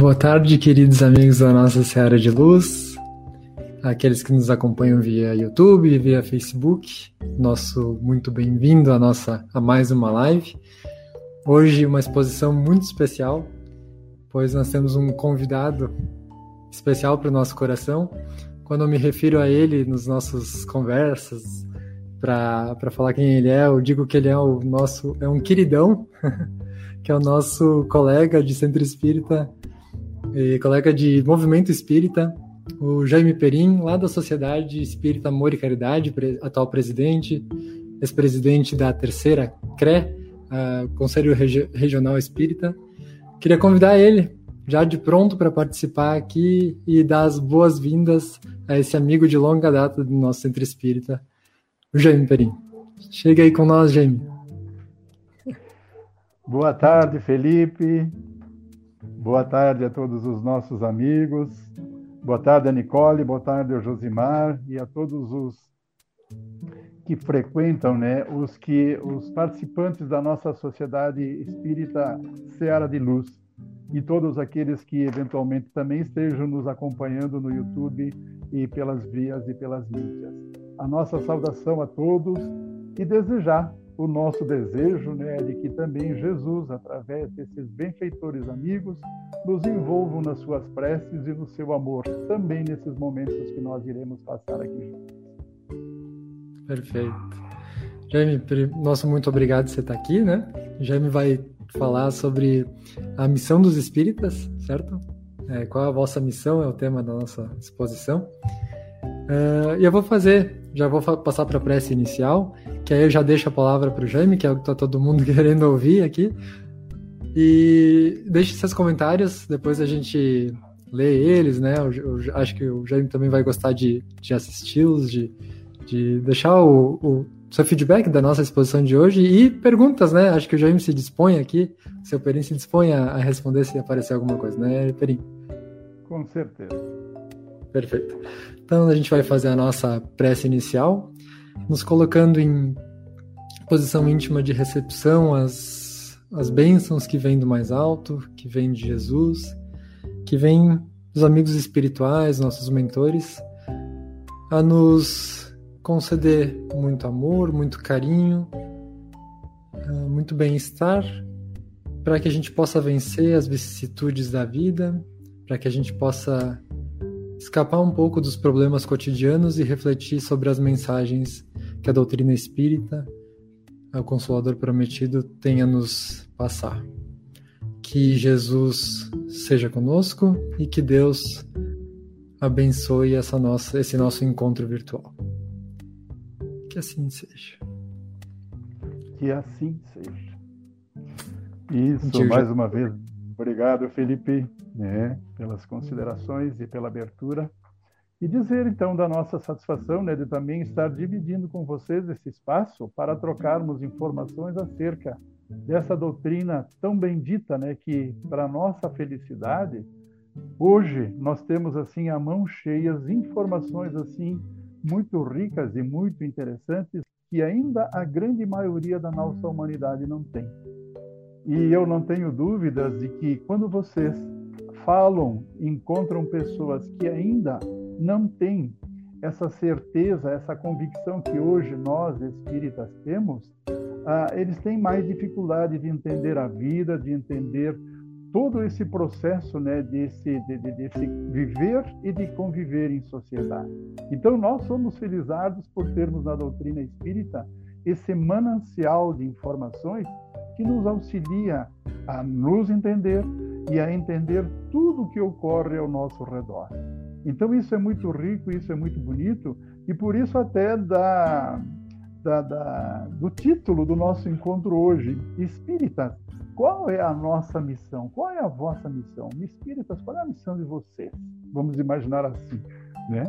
Boa tarde, queridos amigos da nossa Seara de Luz, aqueles que nos acompanham via YouTube, via Facebook. Nosso muito bem-vindo a nossa a mais uma live. Hoje uma exposição muito especial, pois nós temos um convidado especial para o nosso coração. Quando eu me refiro a ele nos nossos conversas para falar quem ele é, eu digo que ele é o nosso é um queridão, que é o nosso colega de centro espírita e colega de Movimento Espírita, o Jaime Perim, lá da Sociedade Espírita Amor e Caridade, atual presidente, ex-presidente da terceira CRE, Conselho Regi Regional Espírita. Queria convidar ele, já de pronto, para participar aqui e dar as boas-vindas a esse amigo de longa data do nosso Centro Espírita, o Jaime Perim. Chega aí com nós, Jaime. Boa tarde, Felipe. Boa tarde a todos os nossos amigos. Boa tarde a Nicole, boa tarde ao Josimar e a todos os que frequentam, né, os que os participantes da nossa sociedade espírita Seara de Luz e todos aqueles que eventualmente também estejam nos acompanhando no YouTube e pelas vias e pelas mídias. A nossa saudação a todos e desejar o nosso desejo né, é de que também Jesus, através desses benfeitores amigos, nos envolvam nas suas preces e no seu amor, também nesses momentos que nós iremos passar aqui juntos. Perfeito. Jaime, nosso muito obrigado por você estar aqui, né? Jaime vai falar sobre a missão dos espíritas, certo? É, qual a vossa missão é o tema da nossa exposição. Uh, e eu vou fazer, já vou passar para a prece inicial, que aí eu já deixo a palavra para o Jaime, que é o que está todo mundo querendo ouvir aqui. E deixe seus comentários, depois a gente lê eles, né? Eu, eu acho que o Jaime também vai gostar de, de assisti-los, de, de deixar o, o, seu feedback da nossa exposição de hoje e perguntas, né? Acho que o Jaime se dispõe aqui, o seu Perim se dispõe a, a responder se aparecer alguma coisa, né, Perim? Com certeza. Perfeito. Então a gente vai fazer a nossa prece inicial nos colocando em posição íntima de recepção às, às bênçãos que vêm do mais alto, que vêm de Jesus, que vêm dos amigos espirituais, nossos mentores, a nos conceder muito amor, muito carinho, ah, muito bem-estar, para que a gente possa vencer as vicissitudes da vida, para que a gente possa escapar um pouco dos problemas cotidianos e refletir sobre as mensagens que a doutrina espírita, o Consolador Prometido, tem a nos passar. Que Jesus seja conosco e que Deus abençoe essa nossa, esse nosso encontro virtual. Que assim seja. Que assim seja. Isso, mais uma vez, obrigado, Felipe né, pelas considerações e pela abertura. E dizer, então, da nossa satisfação né, de também estar dividindo com vocês esse espaço para trocarmos informações acerca dessa doutrina tão bendita, né, que, para nossa felicidade, hoje nós temos, assim, a mão cheias informações, assim, muito ricas e muito interessantes que ainda a grande maioria da nossa humanidade não tem. E eu não tenho dúvidas de que quando vocês falam, encontram pessoas que ainda não têm essa certeza, essa convicção que hoje nós espíritas temos, ah, eles têm mais dificuldade de entender a vida, de entender todo esse processo né, desse, de, de, desse viver e de conviver em sociedade. Então, nós somos felizardos por termos na doutrina espírita esse manancial de informações que nos auxilia a nos entender e a entender tudo o que ocorre ao nosso redor. Então, isso é muito rico, isso é muito bonito, e por isso, até da, da, da, do título do nosso encontro hoje, Espíritas, qual é a nossa missão? Qual é a vossa missão? Espíritas, qual é a missão de vocês? Vamos imaginar assim, né?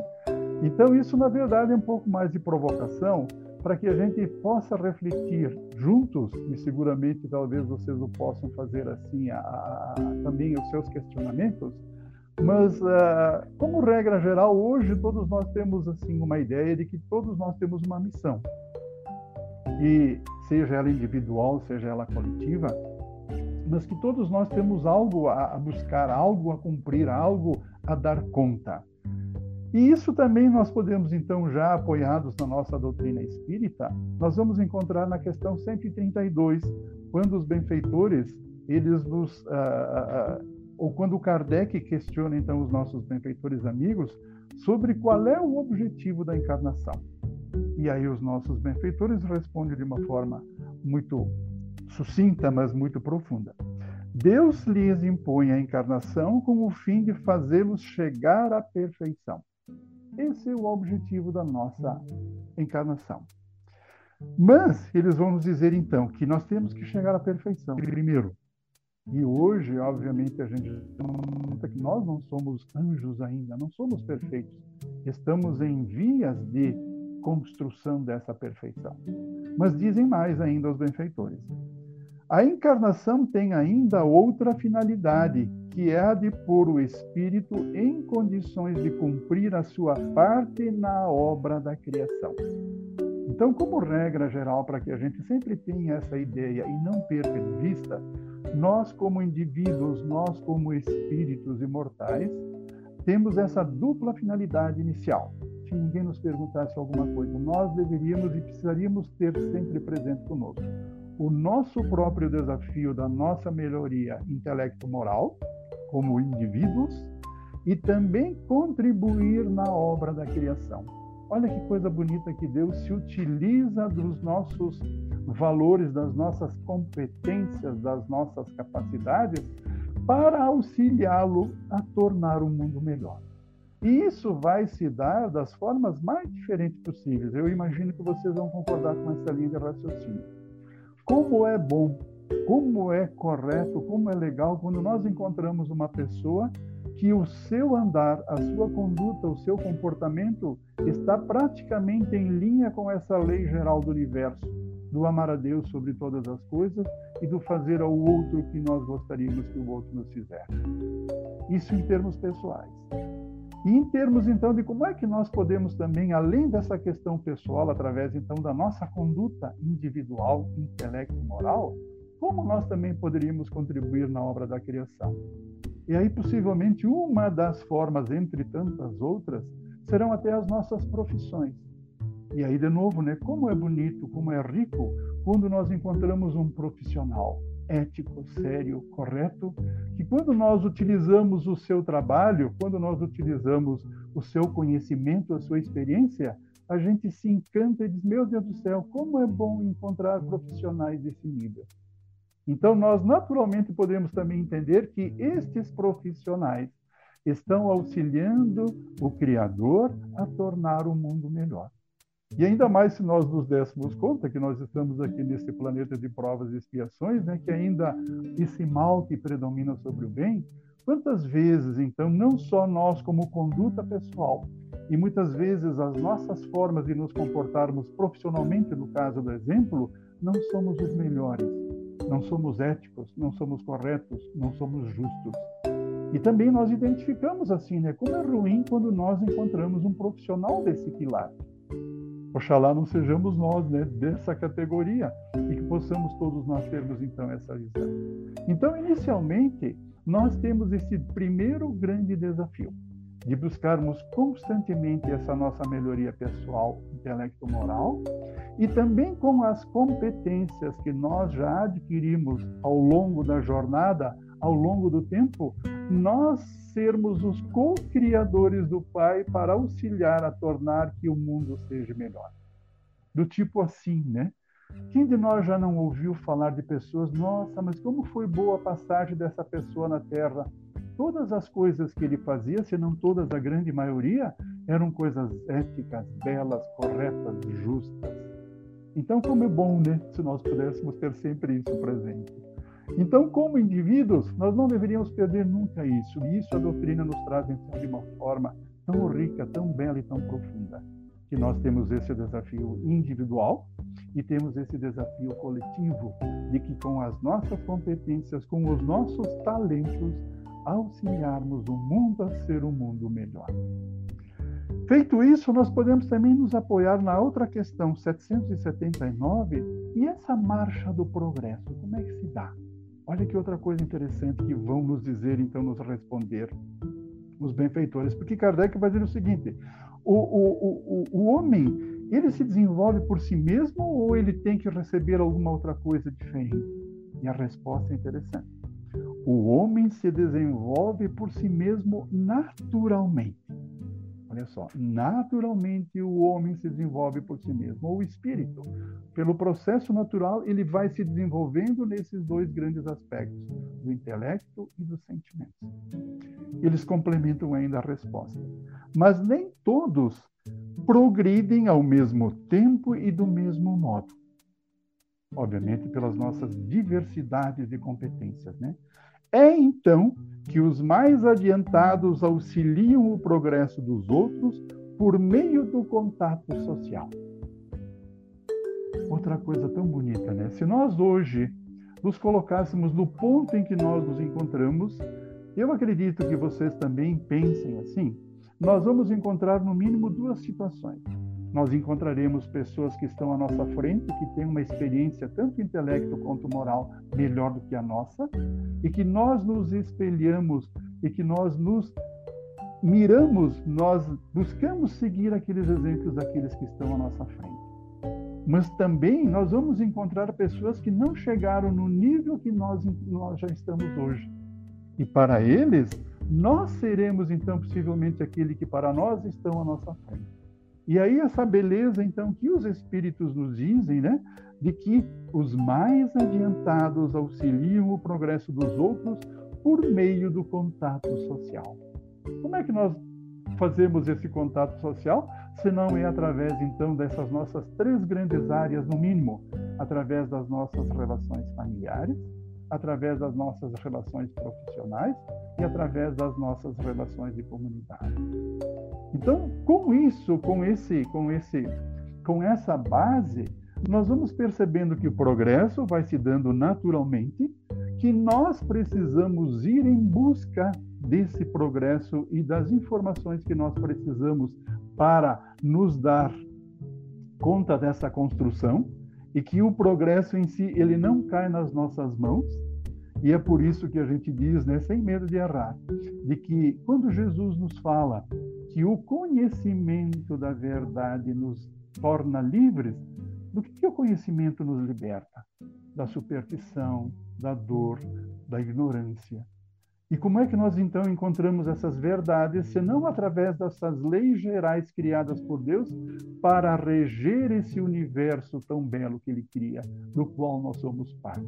Então, isso, na verdade, é um pouco mais de provocação para que a gente possa refletir juntos, e seguramente talvez vocês o possam fazer assim, a, a, também os seus questionamentos, mas, uh, como regra geral, hoje todos nós temos assim uma ideia de que todos nós temos uma missão. E seja ela individual, seja ela coletiva, mas que todos nós temos algo a buscar, algo a cumprir, algo a dar conta. E isso também nós podemos, então, já apoiados na nossa doutrina espírita, nós vamos encontrar na questão 132, quando os benfeitores, eles nos. Ah, ah, ou quando Kardec questiona, então, os nossos benfeitores amigos sobre qual é o objetivo da encarnação. E aí os nossos benfeitores respondem de uma forma muito sucinta, mas muito profunda. Deus lhes impõe a encarnação com o fim de fazê-los chegar à perfeição. Esse é o objetivo da nossa encarnação. Mas eles vão nos dizer então que nós temos que chegar à perfeição primeiro. E hoje, obviamente, a gente nota que nós não somos anjos ainda, não somos perfeitos. Estamos em vias de construção dessa perfeição. Mas dizem mais ainda os benfeitores. A encarnação tem ainda outra finalidade, que é a de pôr o espírito em condições de cumprir a sua parte na obra da criação. Então, como regra geral, para que a gente sempre tenha essa ideia e não perca de vista, nós, como indivíduos, nós, como espíritos imortais, temos essa dupla finalidade inicial. Se ninguém nos perguntasse alguma coisa, nós deveríamos e precisaríamos ter sempre presente conosco o nosso próprio desafio da nossa melhoria intelecto-moral, como indivíduos, e também contribuir na obra da criação. Olha que coisa bonita que Deus se utiliza dos nossos valores, das nossas competências, das nossas capacidades, para auxiliá-lo a tornar o mundo melhor. E isso vai se dar das formas mais diferentes possíveis. Eu imagino que vocês vão concordar com essa linha de raciocínio. Como é bom, como é correto, como é legal quando nós encontramos uma pessoa que o seu andar, a sua conduta, o seu comportamento está praticamente em linha com essa lei geral do universo, do amar a Deus sobre todas as coisas e do fazer ao outro o que nós gostaríamos que o outro nos fizesse. Isso em termos pessoais. E em termos, então, de como é que nós podemos também, além dessa questão pessoal, através, então, da nossa conduta individual, intelecto moral, como nós também poderíamos contribuir na obra da criação. E aí, possivelmente, uma das formas, entre tantas outras, serão até as nossas profissões. E aí, de novo, né, como é bonito, como é rico quando nós encontramos um profissional ético, sério, correto, que quando nós utilizamos o seu trabalho, quando nós utilizamos o seu conhecimento, a sua experiência, a gente se encanta e diz: Meu Deus do céu, como é bom encontrar profissionais desse nível. Então, nós naturalmente podemos também entender que estes profissionais estão auxiliando o Criador a tornar o mundo melhor. E ainda mais se nós nos dessemos conta que nós estamos aqui nesse planeta de provas e expiações, né, que ainda esse mal que predomina sobre o bem, quantas vezes, então, não só nós como conduta pessoal, e muitas vezes as nossas formas de nos comportarmos profissionalmente, no caso do exemplo, não somos os melhores, não somos éticos, não somos corretos, não somos justos. E também nós identificamos assim, né, como é ruim quando nós encontramos um profissional desse pilar Oxalá não sejamos nós né, dessa categoria e que possamos todos nós termos então essa visão. Então, inicialmente, nós temos esse primeiro grande desafio. de buscarmos constantemente essa nossa melhoria pessoal, intelecto-moral, e também com as competências que nós já adquirimos ao longo da jornada, ao longo do tempo, nós sermos os co-criadores do Pai para auxiliar a tornar que o mundo seja melhor. Do tipo assim, né? Quem de nós já não ouviu falar de pessoas, nossa, mas como foi boa a passagem dessa pessoa na Terra? Todas as coisas que ele fazia, se não todas, a grande maioria, eram coisas éticas, belas, corretas, justas. Então, como é bom, né, se nós pudéssemos ter sempre isso presente. Então, como indivíduos, nós não deveríamos perder nunca isso. E isso a doutrina nos traz então, de uma forma tão rica, tão bela e tão profunda. Que nós temos esse desafio individual e temos esse desafio coletivo de que com as nossas competências, com os nossos talentos, auxiliarmos o mundo a ser um mundo melhor. Feito isso, nós podemos também nos apoiar na outra questão, 779, e essa marcha do progresso, como é que se dá? Olha que outra coisa interessante que vão nos dizer, então, nos responder os benfeitores, porque Kardec vai dizer o seguinte: o, o, o, o homem, ele se desenvolve por si mesmo ou ele tem que receber alguma outra coisa diferente? E a resposta é interessante. O homem se desenvolve por si mesmo naturalmente. Olha só, naturalmente o homem se desenvolve por si mesmo, ou o espírito. Pelo processo natural, ele vai se desenvolvendo nesses dois grandes aspectos, do intelecto e dos sentimentos. Eles complementam ainda a resposta. Mas nem todos progridem ao mesmo tempo e do mesmo modo. Obviamente, pelas nossas diversidades de competências, né? É então que os mais adiantados auxiliam o progresso dos outros por meio do contato social. Outra coisa tão bonita, né? Se nós hoje nos colocássemos no ponto em que nós nos encontramos, eu acredito que vocês também pensem assim, nós vamos encontrar no mínimo duas situações nós encontraremos pessoas que estão à nossa frente, que têm uma experiência, tanto intelecto quanto moral, melhor do que a nossa, e que nós nos espelhamos e que nós nos miramos, nós buscamos seguir aqueles exemplos daqueles que estão à nossa frente. Mas também nós vamos encontrar pessoas que não chegaram no nível que nós, nós já estamos hoje. E para eles, nós seremos então possivelmente aquele que para nós estão à nossa frente. E aí essa beleza, então, que os espíritos nos dizem, né? De que os mais adiantados auxiliam o progresso dos outros por meio do contato social. Como é que nós fazemos esse contato social? Se não é através, então, dessas nossas três grandes áreas, no mínimo, através das nossas relações familiares, através das nossas relações profissionais e através das nossas relações de comunidade. Então, com isso, com esse, com esse, com essa base, nós vamos percebendo que o progresso vai se dando naturalmente, que nós precisamos ir em busca desse progresso e das informações que nós precisamos para nos dar conta dessa construção e que o progresso em si ele não cai nas nossas mãos. E é por isso que a gente diz, né, sem medo de errar, de que quando Jesus nos fala que o conhecimento da verdade nos torna livres, do que o conhecimento nos liberta? Da superstição, da dor, da ignorância. E como é que nós então encontramos essas verdades, se não através dessas leis gerais criadas por Deus para reger esse universo tão belo que Ele cria, do qual nós somos parte?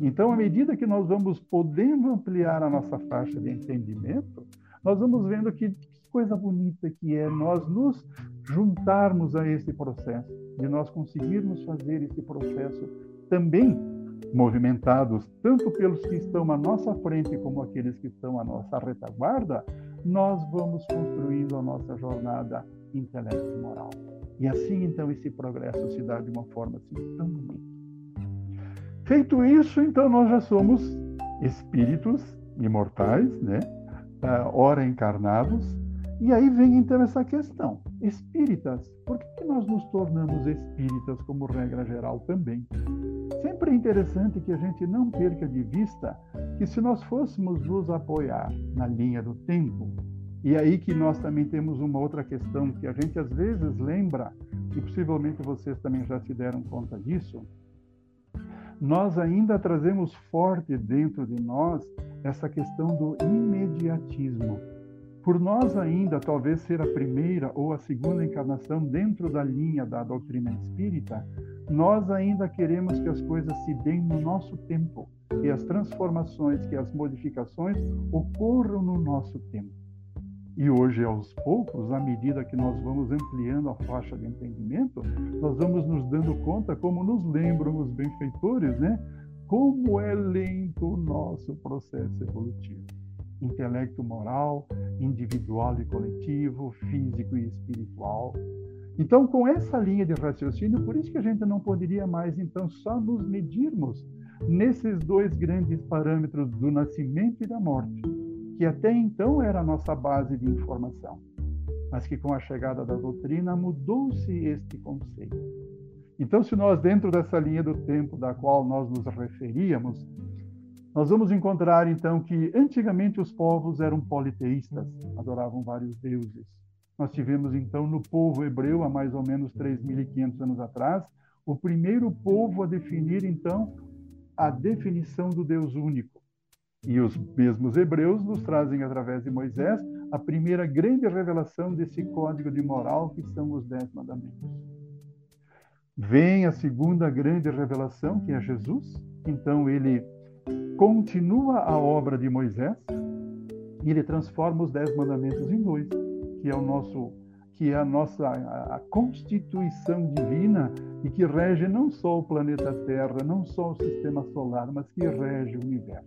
Então, à medida que nós vamos podendo ampliar a nossa faixa de entendimento, nós vamos vendo que coisa bonita que é nós nos juntarmos a esse processo, de nós conseguirmos fazer esse processo também movimentados tanto pelos que estão à nossa frente como aqueles que estão à nossa retaguarda, nós vamos construindo a nossa jornada intelecto moral. E assim então esse progresso se dá de uma forma assim tão bonita. Feito isso, então nós já somos espíritos imortais, né? Ah, ora encarnados, e aí vem então essa questão: espíritas, por que, nós nos tornamos espíritas como regra geral também? Sempre é interessante que a gente não perca de vista que se nós fôssemos nos apoiar na linha do tempo, E aí que nós também temos uma outra questão que a gente às vezes lembra, e possivelmente vocês também já se deram conta disso, nós ainda trazemos forte dentro de nós essa questão do imediatismo. Por nós ainda talvez ser a primeira ou a segunda encarnação dentro da linha da doutrina espírita, nós ainda queremos que as coisas se deem no nosso tempo, que as transformações, que as modificações ocorram no nosso tempo. E hoje, aos poucos, à medida que nós vamos ampliando a faixa de entendimento, nós vamos nos dando conta, como nos lembram os benfeitores, né? Como é lento o nosso processo evolutivo. Intelecto moral, individual e coletivo, físico e espiritual. Então, com essa linha de raciocínio, por isso que a gente não poderia mais, então, só nos medirmos nesses dois grandes parâmetros do nascimento e da morte que até então era a nossa base de informação, mas que com a chegada da doutrina mudou-se este conceito. Então, se nós, dentro dessa linha do tempo da qual nós nos referíamos, nós vamos encontrar então que antigamente os povos eram politeístas, adoravam vários deuses. Nós tivemos então no povo hebreu, há mais ou menos 3.500 anos atrás, o primeiro povo a definir então a definição do Deus único. E os mesmos hebreus nos trazem, através de Moisés, a primeira grande revelação desse código de moral que são os Dez Mandamentos. Vem a segunda grande revelação, que é Jesus. Então, ele continua a obra de Moisés e ele transforma os Dez Mandamentos em dois, que é o nosso que é a nossa a, constituição divina e que rege não só o planeta Terra, não só o sistema solar, mas que rege o universo.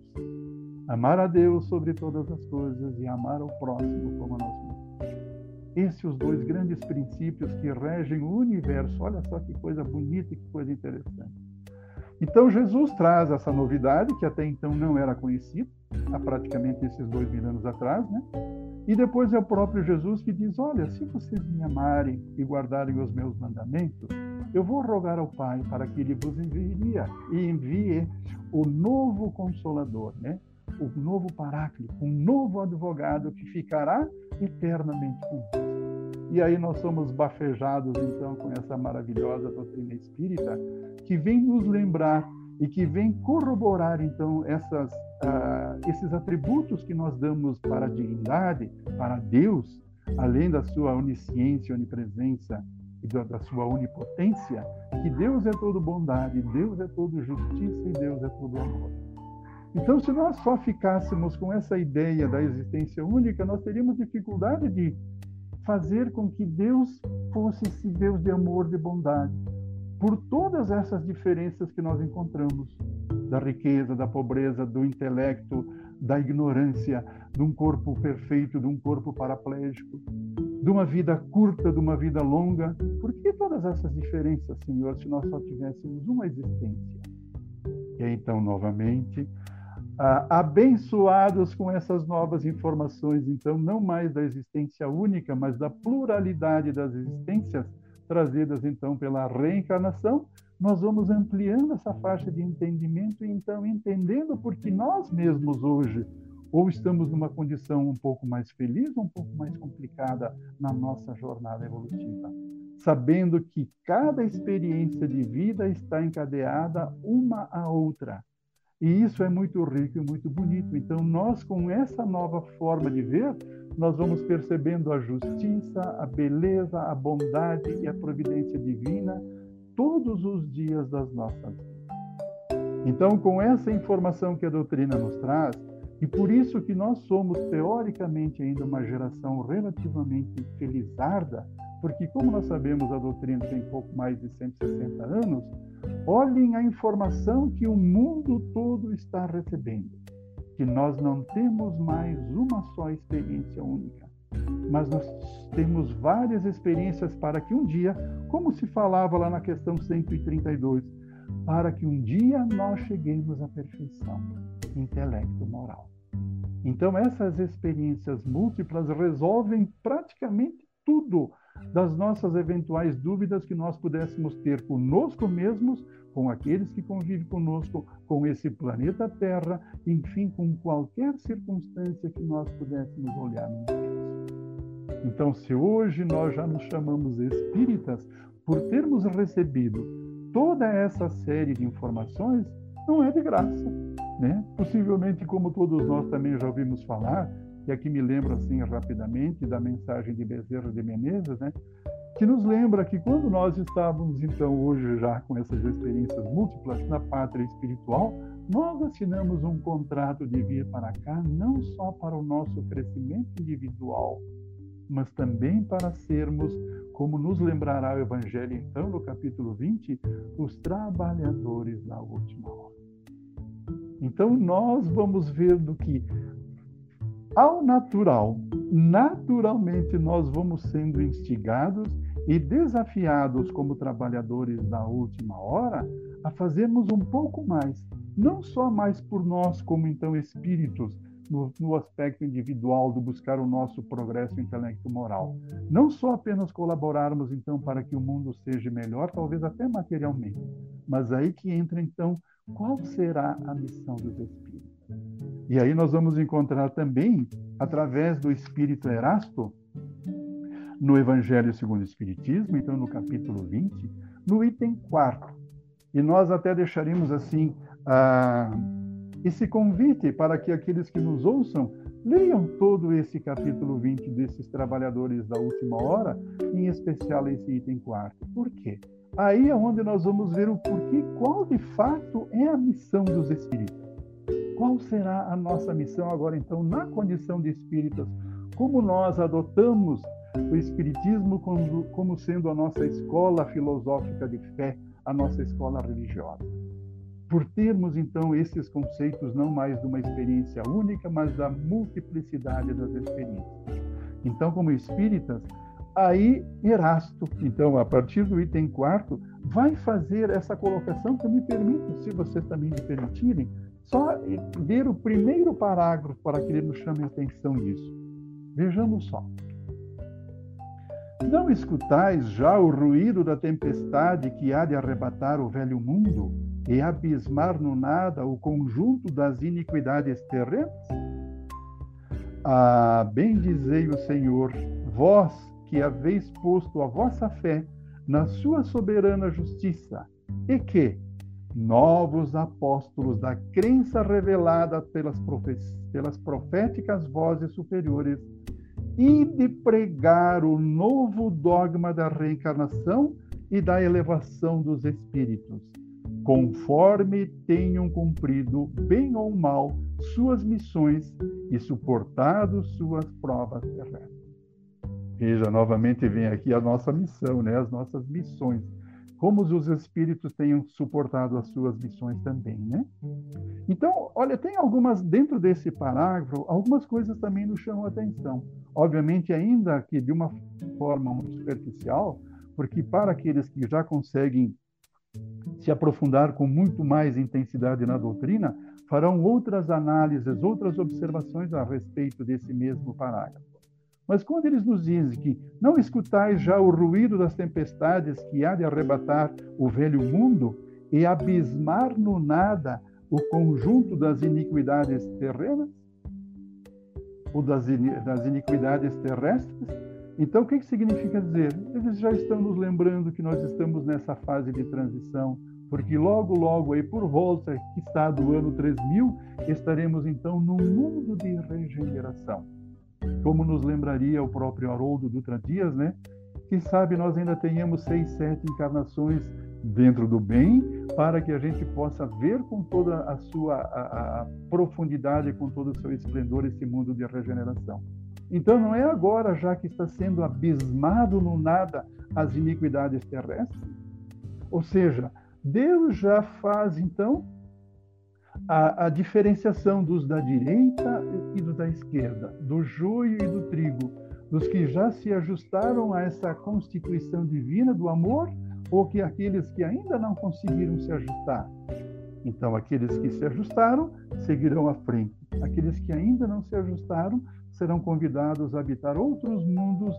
Amar a Deus sobre todas as coisas e amar ao próximo como a nós mesmos. Esses os dois grandes princípios que regem o universo. Olha só que coisa bonita e que coisa interessante. Então Jesus traz essa novidade que até então não era conhecida, há praticamente esses dois mil anos atrás, né? E depois é o próprio Jesus que diz: Olha, se vocês me amarem e guardarem os meus mandamentos, eu vou rogar ao Pai para que Ele vos envie e envie o novo Consolador, né? o novo Paráclito, um novo advogado que ficará eternamente conosco. E aí nós somos bafejados então com essa maravilhosa doutrina espírita que vem nos lembrar e que vem corroborar então essas, uh, esses atributos que nós damos para a divindade, para Deus, além da sua onisciência, onipresença e da, da sua onipotência, que Deus é todo bondade, Deus é todo justiça e Deus é todo amor. Então, se nós só ficássemos com essa ideia da existência única, nós teríamos dificuldade de fazer com que Deus fosse esse Deus de amor, de bondade, por todas essas diferenças que nós encontramos da riqueza, da pobreza, do intelecto, da ignorância, de um corpo perfeito, de um corpo paraplégico, de uma vida curta, de uma vida longa. Por que todas essas diferenças, Senhor, se nós só tivéssemos uma existência? E então, novamente, ah, abençoados com essas novas informações, então, não mais da existência única, mas da pluralidade das existências trazidas, então, pela reencarnação, nós vamos ampliando essa faixa de entendimento e, então, entendendo porque nós mesmos hoje ou estamos numa condição um pouco mais feliz ou um pouco mais complicada na nossa jornada evolutiva, sabendo que cada experiência de vida está encadeada uma à outra e isso é muito rico e muito bonito. Então, nós, com essa nova forma de ver, nós vamos percebendo a justiça, a beleza, a bondade e a providência divina todos os dias das nossas vidas. Então, com essa informação que a doutrina nos traz, e por isso que nós somos, teoricamente, ainda uma geração relativamente felizarda, porque, como nós sabemos, a doutrina tem pouco mais de 160 anos, olhem a informação que o mundo todo está recebendo, que nós não temos mais uma só experiência única, mas nós temos várias experiências para que um dia, como se falava lá na questão 132, para que um dia nós cheguemos à perfeição intelecto moral. Então, essas experiências múltiplas resolvem praticamente tudo das nossas eventuais dúvidas que nós pudéssemos ter conosco mesmos, com aqueles que convivem conosco, com esse planeta Terra, enfim, com qualquer circunstância que nós pudéssemos olhar no universo. Então, se hoje nós já nos chamamos espíritas, por termos recebido toda essa série de informações, não é de graça. Né? Possivelmente, como todos nós também já ouvimos falar, e aqui me lembro assim rapidamente da mensagem de Bezerra de Menezes, né? que nos lembra que quando nós estávamos, então, hoje já com essas experiências múltiplas na pátria espiritual, nós assinamos um contrato de vir para cá não só para o nosso crescimento individual, mas também para sermos, como nos lembrará o Evangelho, então, no capítulo 20, os trabalhadores da última hora. Então, nós vamos ver do que, ao natural, naturalmente nós vamos sendo instigados e desafiados como trabalhadores da última hora a fazermos um pouco mais, não só mais por nós como então espíritos, no, no, aspecto individual do buscar o nosso progresso intelecto-moral. Não só apenas colaborarmos, então, para que o mundo seja melhor, talvez até materialmente, mas aí que entra, então, qual será a missão dos Espíritos. E aí nós vamos encontrar também, através do Espírito Erasto, no Evangelho segundo o Espiritismo, então no capítulo 20, no item 4. E nós até deixaremos assim. Ah, esse convite para que aqueles que nos ouçam leiam todo esse capítulo 20 desses trabalhadores da última hora, em especial esse item quarto. Por quê? Aí é onde nós vamos ver o porquê, qual de fato é a missão dos espíritos. Qual será a nossa missão agora, então, na condição de espíritas? Como nós adotamos o espiritismo como, como sendo a nossa escola filosófica de fé, a nossa escola religiosa? por termos então esses conceitos não mais de uma experiência única, mas da multiplicidade das experiências. Então, como espíritas, aí Erasto, então, a partir do item quarto, vai fazer essa colocação que eu me permito, se vocês também me permitirem, só ver o primeiro parágrafo para que ele nos chame a atenção nisso. Vejamos só. Não escutais já o ruído da tempestade que há de arrebatar o velho mundo? e abismar no nada o conjunto das iniquidades terrenas? Ah, bendizei o Senhor, vós que haveis posto a vossa fé na sua soberana justiça, e que, novos apóstolos da crença revelada pelas, pelas proféticas vozes superiores, e de pregar o novo dogma da reencarnação e da elevação dos espíritos conforme tenham cumprido, bem ou mal, suas missões e suportado suas provas terrestres. Veja, novamente vem aqui a nossa missão, né? as nossas missões. Como os espíritos tenham suportado as suas missões também, né? Então, olha, tem algumas, dentro desse parágrafo, algumas coisas também nos chamam a atenção. Obviamente, ainda que de uma forma muito superficial, porque para aqueles que já conseguem se aprofundar com muito mais intensidade na doutrina, farão outras análises, outras observações a respeito desse mesmo parágrafo. Mas quando eles nos dizem que não escutais já o ruído das tempestades que há de arrebatar o velho mundo e abismar no nada o conjunto das iniquidades terrenas, ou das, iniquidades terrestres, então, o que, que significa dizer? Eles já estão nos lembrando que nós estamos nessa fase de transição, porque logo, logo, aí por volta que está do ano 3000, estaremos então num mundo de regeneração. Como nos lembraria o próprio Haroldo Dutra Dias, né? Quem sabe nós ainda tenhamos seis, sete encarnações dentro do bem, para que a gente possa ver com toda a sua a, a profundidade, com todo o seu esplendor, esse mundo de regeneração. Então não é agora já que está sendo abismado no nada as iniquidades terrestres? Ou seja, Deus já faz então a, a, diferenciação dos da direita e dos da esquerda, do joio e do trigo, dos que já se ajustaram a essa constituição divina do amor ou que aqueles que ainda não conseguiram se ajustar. Então, aqueles que se ajustaram seguirão à frente. Aqueles que ainda não se ajustaram serão convidados a habitar outros mundos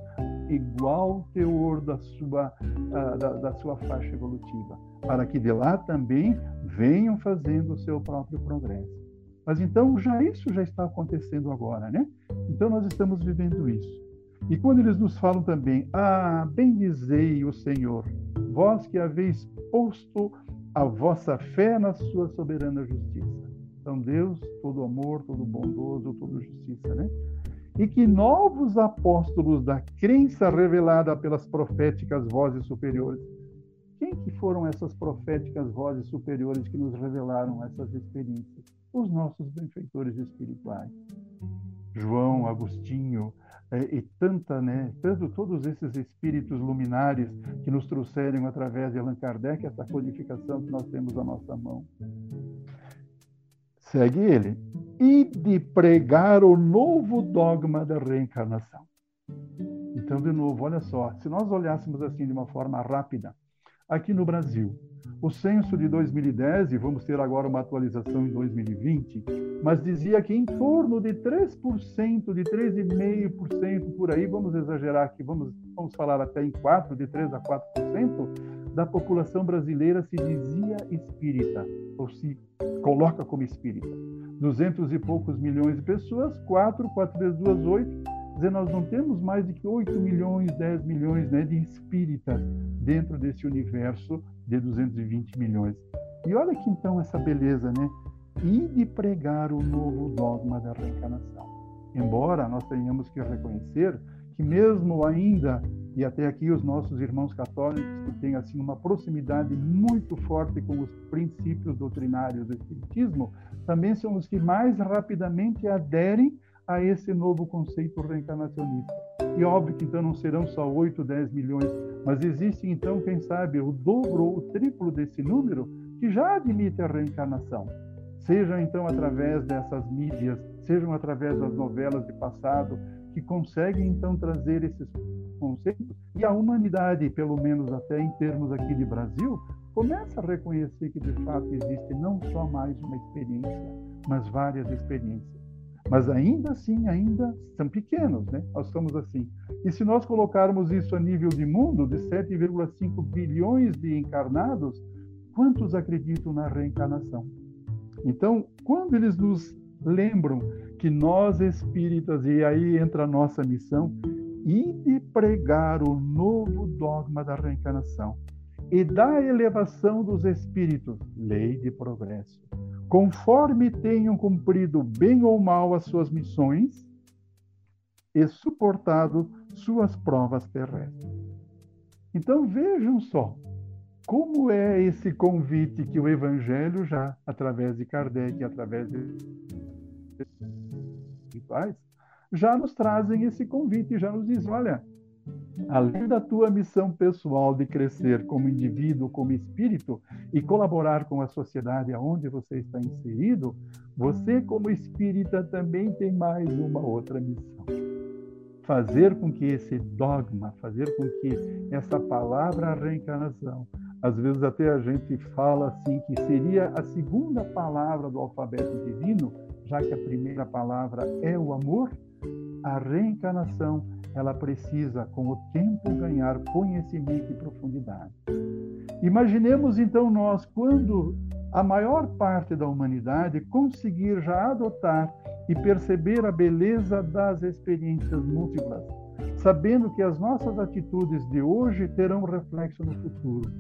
igual teor da sua, uh, da, da sua faixa evolutiva, para que de lá também venham fazendo o seu próprio progresso. Mas então já isso já está acontecendo agora, né? Então nós estamos vivendo isso. E quando eles nos falam também, ah, bendizei o Senhor, vós que haveis posto a vossa fé na sua soberana justiça. Então, Deus, todo amor, todo bondoso, todo justiça, né? E que novos apóstolos da crença revelada pelas proféticas vozes superiores. Quem que foram essas proféticas vozes superiores que nos revelaram essas experiências? Os nossos benfeitores espirituais. João, Agostinho, é, e tanta, né, tanto todos esses espíritos luminares que nos trouxeram através de Allan Kardec essa codificação que nós temos à nossa mão. Segue ele. E de pregar o novo dogma da reencarnação. Então, de novo, olha só, se nós olhássemos assim de uma forma rápida, aqui no Brasil, o censo de 2010, e vamos ter agora uma atualização em 2020, mas dizia que em torno de 3%, de 3,5% por aí, vamos exagerar aqui, vamos, vamos falar até em 4%, de 3% a 4%, da população brasileira se dizia espírita, ou se coloca como espírita. 200 e poucos milhões de pessoas, 4, 4 vezes 2, 8, dizer, nós não temos mais de que 8 milhões, 10 milhões né, de espíritas dentro desse universo de 220 milhões. E olha que então essa beleza, né? E de pregar o novo dogma da reencarnação. Embora nós tenhamos que reconhecer que mesmo ainda e até aqui os nossos irmãos católicos que têm assim uma proximidade muito forte com os princípios doutrinários do espiritismo, também são os que mais rapidamente aderem a esse novo conceito reencarnacionista. E óbvio que então não serão só 8, 10 milhões, mas existe então, quem sabe, o dobro ou o triplo desse número que já admite a reencarnação. Sejam então através dessas mídias, sejam através das novelas de passado, que conseguem então trazer esses conceitos. E a humanidade, pelo menos até em termos aqui de Brasil, começa a reconhecer que de fato existe não só mais uma experiência, mas várias experiências. Mas ainda assim, ainda são pequenos, né? Nós estamos assim. E se nós colocarmos isso a nível de mundo, de 7,5 bilhões de encarnados, quantos acreditam na reencarnação? Então, quando eles nos lembram que nós espíritas, e aí entra a nossa missão, e de pregar o novo dogma da reencarnação e da elevação dos espíritos, lei de progresso conforme tenham cumprido bem ou mal as suas missões e suportado suas provas terrestres. Então vejam só como é esse convite que o Evangelho já, através de Kardec, através de espirituais, já nos trazem esse convite, já nos diz, olha, além da tua missão pessoal de crescer como indivíduo, como espírito e colaborar com a sociedade aonde você está inserido, você como espírita também tem mais uma outra missão. Fazer com que esse dogma, fazer com que essa palavra reencarnação, às vezes até a gente fala assim que seria a segunda palavra do alfabeto divino, já que a primeira palavra é o amor, a reencarnação ela precisa, com o tempo, ganhar conhecimento e profundidade. Imaginemos então nós, quando a maior parte da humanidade conseguir já adotar e perceber a beleza das experiências múltiplas, sabendo que as nossas atitudes de hoje terão reflexo no futuro.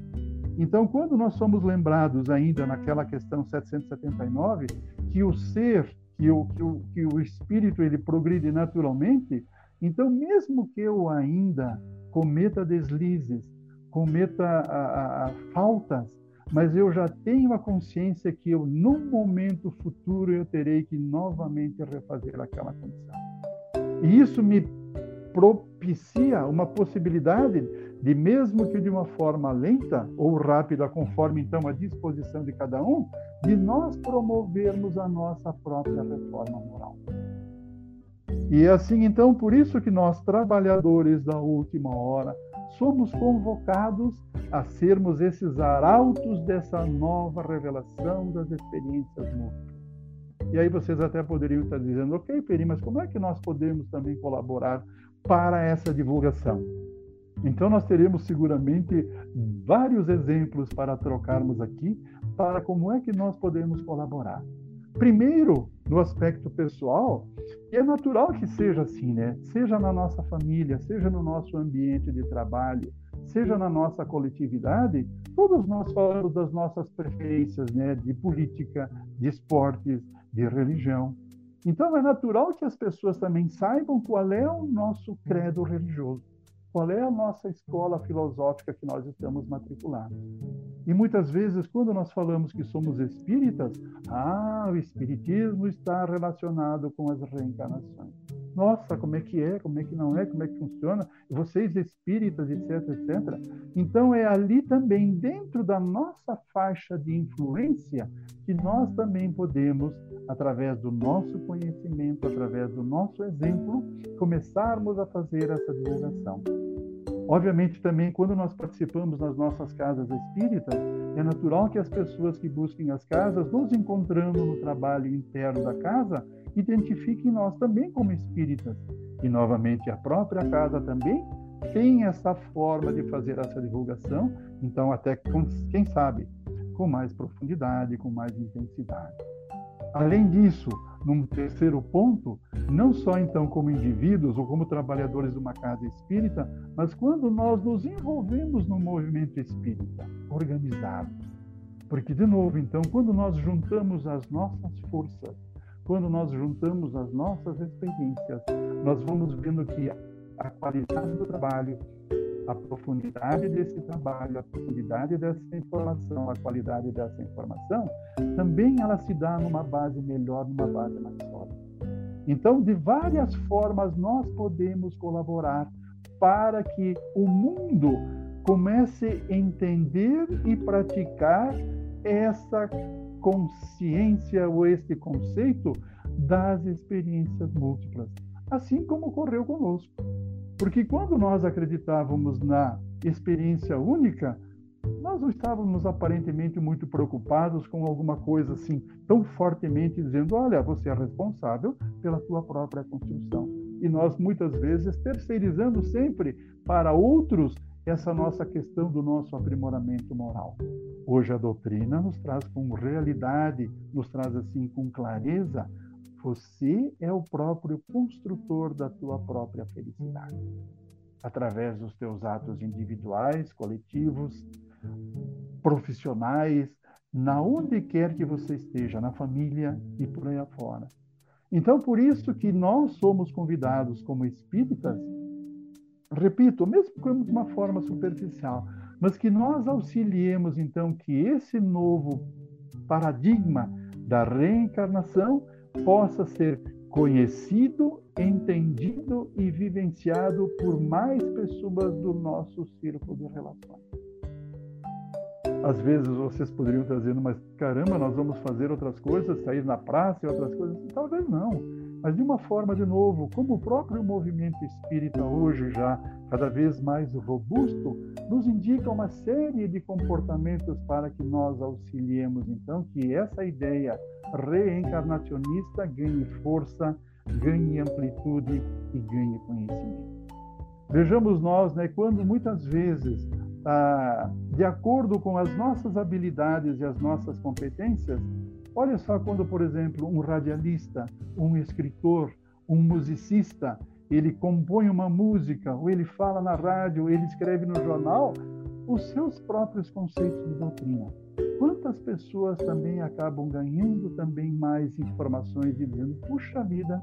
Então, quando nós somos lembrados ainda naquela questão 779, que o ser, que o, que o, que o espírito ele progride naturalmente, então, mesmo que eu ainda cometa deslizes, cometa a, a, a faltas, mas eu já tenho a consciência que eu, num momento futuro, eu terei que novamente refazer aquela condição. E isso me propicia uma possibilidade de, mesmo que de uma forma lenta ou rápida, conforme então a disposição de cada um, de nós promovermos a nossa própria reforma moral. E é assim, então, por isso que nós, trabalhadores da última hora, somos convocados a sermos esses arautos dessa nova revelação das experiências múltiplas. E aí vocês até poderiam estar dizendo, ok, Peri, mas como é que nós podemos também colaborar para essa divulgação? Então nós teremos seguramente vários exemplos para trocarmos aqui para como é que nós podemos colaborar. Primeiro, no aspecto pessoal, e é natural que seja assim, né? Seja na nossa família, seja no nosso ambiente de trabalho, seja na nossa coletividade, todos nós falamos das nossas preferências, né? De política, de esportes, de religião. Então é natural que as pessoas também saibam qual é o nosso credo religioso, qual é a nossa escola filosófica que nós estamos matriculados. E muitas vezes, quando nós falamos que somos espíritas, ah, o espiritismo está relacionado com as reencarnações. Nossa, como é que é, como é que não é, como é que funciona, vocês espíritas, etc, etc. Então é ali também, dentro da nossa faixa de influência, que nós também podemos, através do nosso conhecimento, através do nosso exemplo, começarmos a fazer essa divulgação. Obviamente, também, quando nós participamos nas nossas casas espíritas, é natural que as pessoas que busquem as casas, nos encontrando no trabalho interno da casa, identifiquem nós também como espíritas. E, novamente, a própria casa também tem essa forma de fazer essa divulgação, então, até, com, quem sabe, com mais profundidade, com mais intensidade. Além disso, num terceiro ponto, não só então como indivíduos ou como trabalhadores de uma casa espírita, mas quando nós nos envolvemos no movimento espírita organizado. Porque, de novo, então, quando nós juntamos as nossas forças, quando nós juntamos as nossas experiências, nós vamos vendo que a qualidade do trabalho, a profundidade desse trabalho, a profundidade dessa informação, a qualidade dessa informação, também ela se dá numa base melhor, numa base mais sólida. Então, de várias formas, nós podemos colaborar para que o mundo comece a entender e praticar essa consciência ou este conceito das experiências múltiplas, assim como ocorreu conosco. Porque quando nós acreditávamos na experiência única, nós não estávamos aparentemente muito preocupados com alguma coisa assim, tão fortemente dizendo: olha, você é responsável pela tua própria construção. E nós muitas vezes terceirizando sempre para outros essa nossa questão do nosso aprimoramento moral. Hoje a doutrina nos traz com realidade, nos traz assim com clareza você é o próprio construtor da tua própria felicidade. Através dos teus atos individuais, coletivos, profissionais, na onde quer que você esteja, na família e por aí afora. Então, por isso que nós somos convidados como espíritas, repito, mesmo de uma forma superficial, mas que nós auxiliemos então que esse novo paradigma da reencarnação possa ser conhecido, entendido e vivenciado por mais pessoas do nosso círculo de relações. Às vezes vocês poderiam estar dizendo, mas caramba, nós vamos fazer outras coisas, sair na praça e outras coisas. Talvez não mas de uma forma, de novo, como o próprio movimento espírita hoje já cada vez mais robusto, nos indica uma série de comportamentos para que nós auxiliemos, então, que essa ideia reencarnacionista ganhe força, ganhe amplitude e ganhe conhecimento. Vejamos nós, né, quando muitas vezes, ah, de acordo com as nossas habilidades e as nossas competências, Olha só quando, por exemplo, um radialista, um escritor, um musicista, ele compõe uma música, ou ele fala na rádio, ele escreve no jornal, os seus próprios conceitos de doutrina. Quantas pessoas também acabam ganhando também mais informações e dizendo, puxa vida,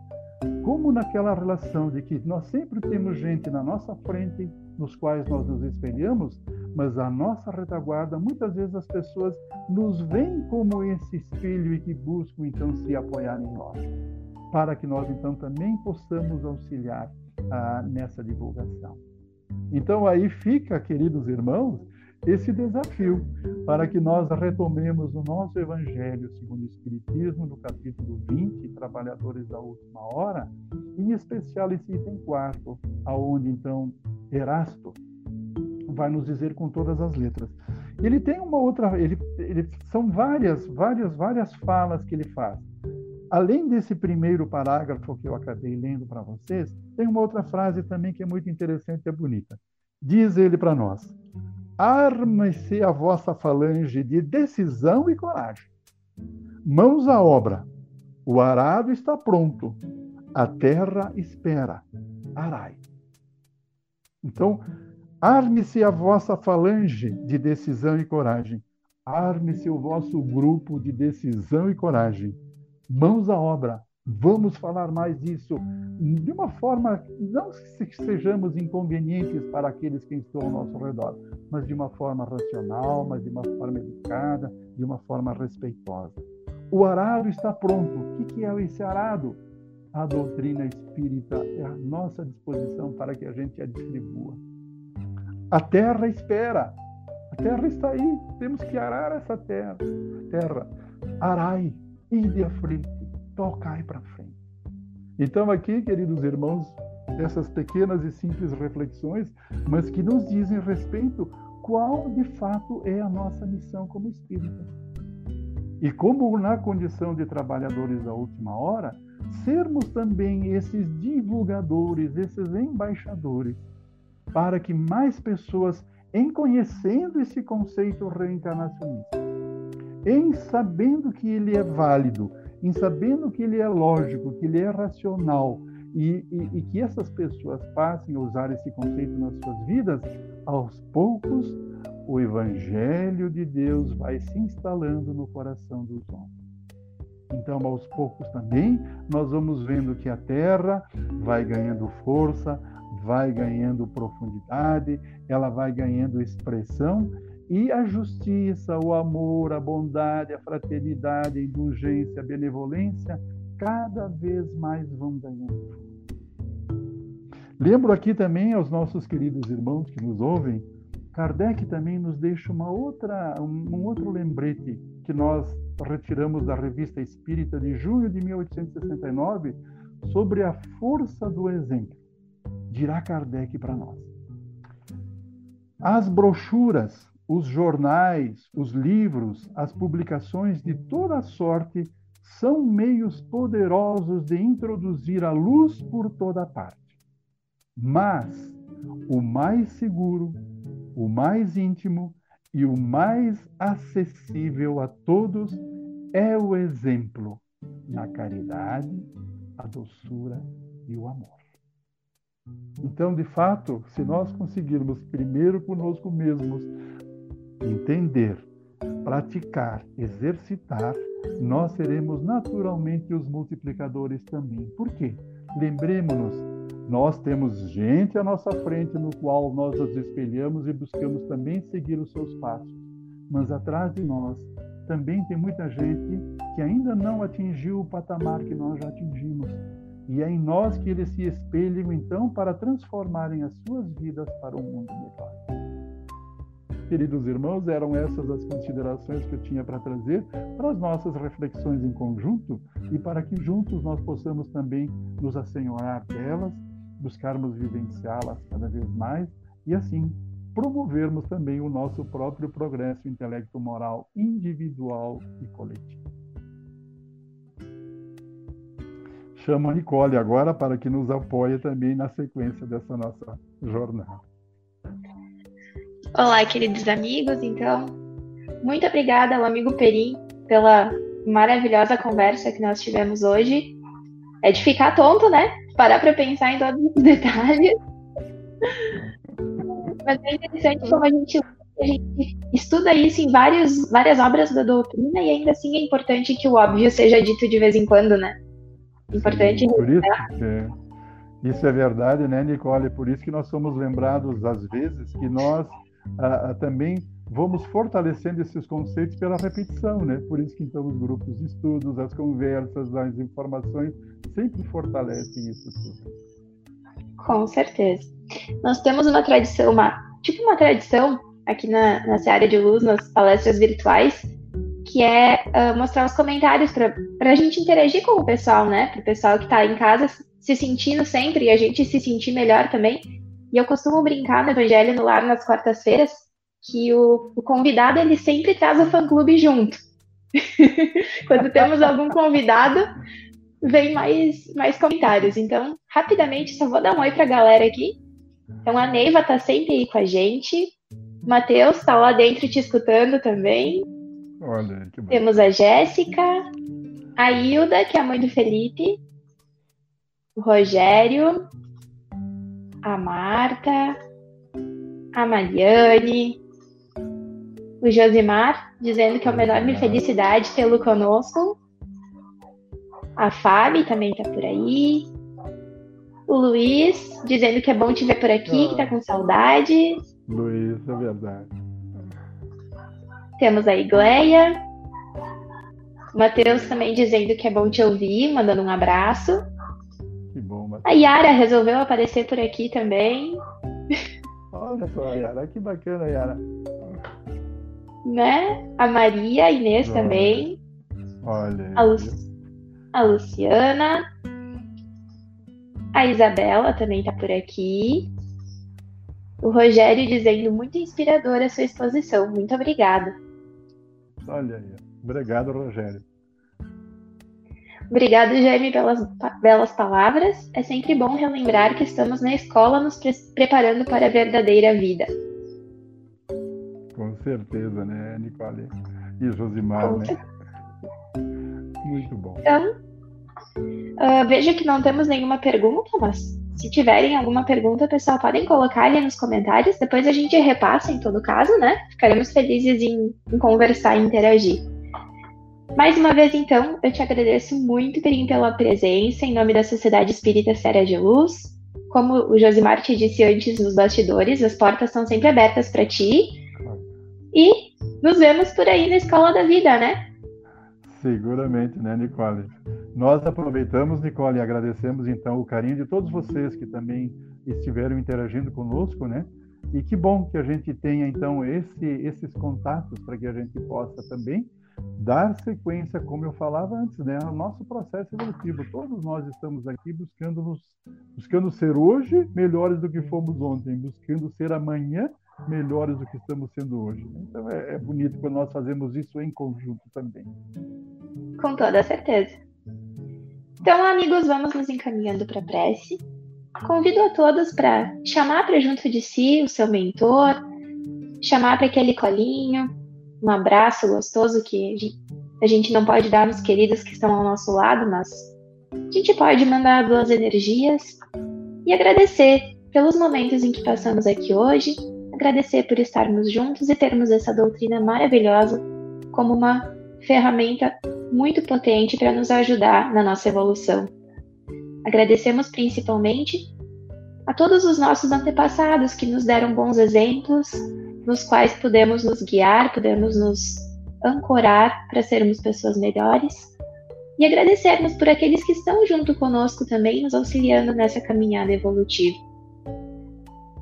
como naquela relação de que nós sempre temos gente na nossa frente, nos quais nós nos espelhamos, mas a nossa retaguarda, muitas vezes as pessoas nos veem como esse espelho e que buscam então se apoiar em nós, para que nós então também possamos auxiliar ah, nessa divulgação. Então aí fica, queridos irmãos, esse desafio para que nós retomemos o nosso Evangelho segundo o Espiritismo, no capítulo 20, Trabalhadores da Última Hora, em especial esse item quarto, aonde então Erasto vai nos dizer com todas as letras. Ele tem uma outra, ele, ele, são várias, várias, várias falas que ele faz. Além desse primeiro parágrafo que eu acabei lendo para vocês, tem uma outra frase também que é muito interessante e é bonita. Diz ele para nós: Arme-se a vossa falange de decisão e coragem. Mãos à obra. O arado está pronto, a terra espera. Arai. Então, arme-se a vossa falange de decisão e coragem. Arme-se o vosso grupo de decisão e coragem. Mãos à obra. Vamos falar mais disso de uma forma, não que sejamos inconvenientes para aqueles que estão ao nosso redor, mas de uma forma racional, mas de uma forma educada, de uma forma respeitosa. O arado está pronto. O que é esse arado? A doutrina espírita é à nossa disposição para que a gente a distribua. A terra espera. A terra está aí. Temos que arar essa terra. Terra. Arai, ide à tocai para frente. Então, aqui, queridos irmãos, essas pequenas e simples reflexões, mas que nos dizem respeito qual de fato é a nossa missão como espírita. E como na condição de trabalhadores da última hora, sermos também esses divulgadores, esses embaixadores, para que mais pessoas, em conhecendo esse conceito reencarnacionista, em sabendo que ele é válido, em sabendo que ele é lógico, que ele é racional e, e, e que essas pessoas passem a usar esse conceito nas suas vidas, aos poucos o Evangelho de Deus vai se instalando no coração dos homens. Então, aos poucos também, nós vamos vendo que a terra vai ganhando força, vai ganhando profundidade, ela vai ganhando expressão e a justiça, o amor, a bondade, a fraternidade, a indulgência, a benevolência, cada vez mais vão ganhando. Lembro aqui também aos nossos queridos irmãos que nos ouvem, Kardec também nos deixa uma outra, um outro lembrete que nós retiramos da Revista Espírita de junho de 1869 sobre a força do exemplo. Dirá Kardec para nós. As brochuras os jornais, os livros, as publicações de toda sorte são meios poderosos de introduzir a luz por toda parte. Mas o mais seguro, o mais íntimo e o mais acessível a todos é o exemplo na caridade, a doçura e o amor. Então, de fato, se nós conseguirmos primeiro conosco mesmos entender, praticar, exercitar, nós seremos naturalmente os multiplicadores também. Por quê? Lembremos-nos, nós temos gente à nossa frente no qual nós nos espelhamos e buscamos também seguir os seus passos. Mas atrás de nós também tem muita gente que ainda não atingiu o patamar que nós já atingimos. E é em nós que eles se espelham, então, para transformarem as suas vidas para um mundo melhor. Queridos irmãos, eram essas as considerações que eu tinha para trazer para as nossas reflexões em conjunto e para que juntos nós possamos também nos assenhorar delas, buscarmos vivenciá-las cada vez mais e assim promovermos também o nosso próprio progresso intelecto-moral individual e coletivo. Chamo a Nicole agora para que nos apoie também na sequência dessa nossa jornada. Olá, queridos amigos. Então, muito obrigada ao amigo Perim pela maravilhosa conversa que nós tivemos hoje. É de ficar tonto, né? Parar para pensar em todos os detalhes. Mas é interessante como a gente, a gente estuda isso em vários, várias obras da doutrina e ainda assim é importante que o óbvio seja dito de vez em quando, né? Importante. Por isso, que isso é verdade, né, Nicole? Por isso que nós somos lembrados às vezes que nós ah, também vamos fortalecendo esses conceitos pela repetição, né? Por isso que então os grupos de estudos, as conversas, as informações sempre fortalecem isso tudo. Com certeza. Nós temos uma tradição, uma, tipo uma tradição aqui na, na área de luz, nas palestras virtuais, que é uh, mostrar os comentários para a gente interagir com o pessoal, né? Para o pessoal que está em casa se sentindo sempre e a gente se sentir melhor também e eu costumo brincar no Evangelho no Lar nas quartas-feiras que o, o, convidado ele sempre traz o fã-clube junto. Quando temos algum convidado, vem mais, mais comentários. Então, rapidamente, só vou dar um oi para a galera aqui. Então, a Neiva tá sempre aí com a gente. Matheus tá lá dentro te escutando também. Olha, que bom. Temos a Jéssica, a Hilda, que é a mãe do Felipe, o Rogério, a Marta, a Mariane, o Josimar, dizendo que é uma enorme felicidade tê-lo conosco. A Fábio também está por aí. O Luiz, dizendo que é bom te ver por aqui, que tá com saudade. Luiz, é verdade. Temos a Igleia. O Matheus também dizendo que é bom te ouvir, mandando um abraço. A Yara resolveu aparecer por aqui também. Olha só, Yara, que bacana, Yara. Né? A Maria, a Inês Olha. também. Olha. A, Lu- a Luciana. A Isabela também tá por aqui. O Rogério dizendo muito inspiradora a sua exposição. Muito obrigada. Olha aí. Obrigado, Rogério. Obrigado, Jaime, pelas belas palavras. É sempre bom relembrar que estamos na escola nos pre- preparando para a verdadeira vida. Com certeza, né, Nicole? E Josimar, Com né? Muito bom. Então, ah, vejo que não temos nenhuma pergunta, mas se tiverem alguma pergunta, pessoal, podem colocar ali nos comentários. Depois a gente repassa em todo caso, né? Ficaremos felizes em, em conversar e interagir. Mais uma vez, então, eu te agradeço muito, Perim, pela presença em nome da Sociedade Espírita Séria de Luz. Como o Josimar te disse antes nos bastidores, as portas estão sempre abertas para ti. E nos vemos por aí na Escola da Vida, né? Seguramente, né, Nicole? Nós aproveitamos, Nicole, e agradecemos então o carinho de todos vocês que também estiveram interagindo conosco, né? E que bom que a gente tenha então esse, esses contatos para que a gente possa também dar sequência, como eu falava antes, né, ao nosso processo evolutivo. Todos nós estamos aqui buscando nos, buscando ser hoje melhores do que fomos ontem, buscando ser amanhã melhores do que estamos sendo hoje. Então é, é bonito quando nós fazemos isso em conjunto também. Com toda certeza. Então, amigos, vamos nos encaminhando para a prece. Convido a todos para chamar para junto de si o seu mentor, chamar para aquele colinho, um abraço gostoso que a gente- não pode dar nos queridos que estão ao nosso lado, mas a gente pode mandar boas energias e agradecer pelos momentos em que passamos aqui hoje, agradecer por estarmos juntos e termos essa doutrina maravilhosa como uma ferramenta muito potente para nos ajudar na nossa evolução. Agradecemos principalmente a todos os nossos antepassados que nos deram bons exemplos, nos quais podemos nos guiar, podemos nos ancorar para sermos pessoas melhores. E agradecermos por aqueles que estão junto conosco também, nos auxiliando nessa caminhada evolutiva.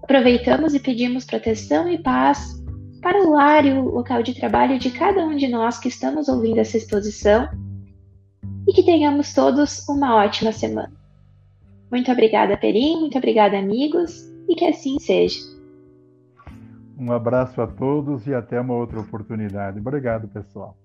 Aproveitamos e pedimos proteção e paz para o lar e o local de trabalho de cada um de nós que estamos ouvindo essa exposição e que tenhamos todos uma ótima semana. Muito obrigada, Perim, muito obrigada, amigos, e que assim seja. Um abraço a todos e até uma outra oportunidade. Obrigado, pessoal.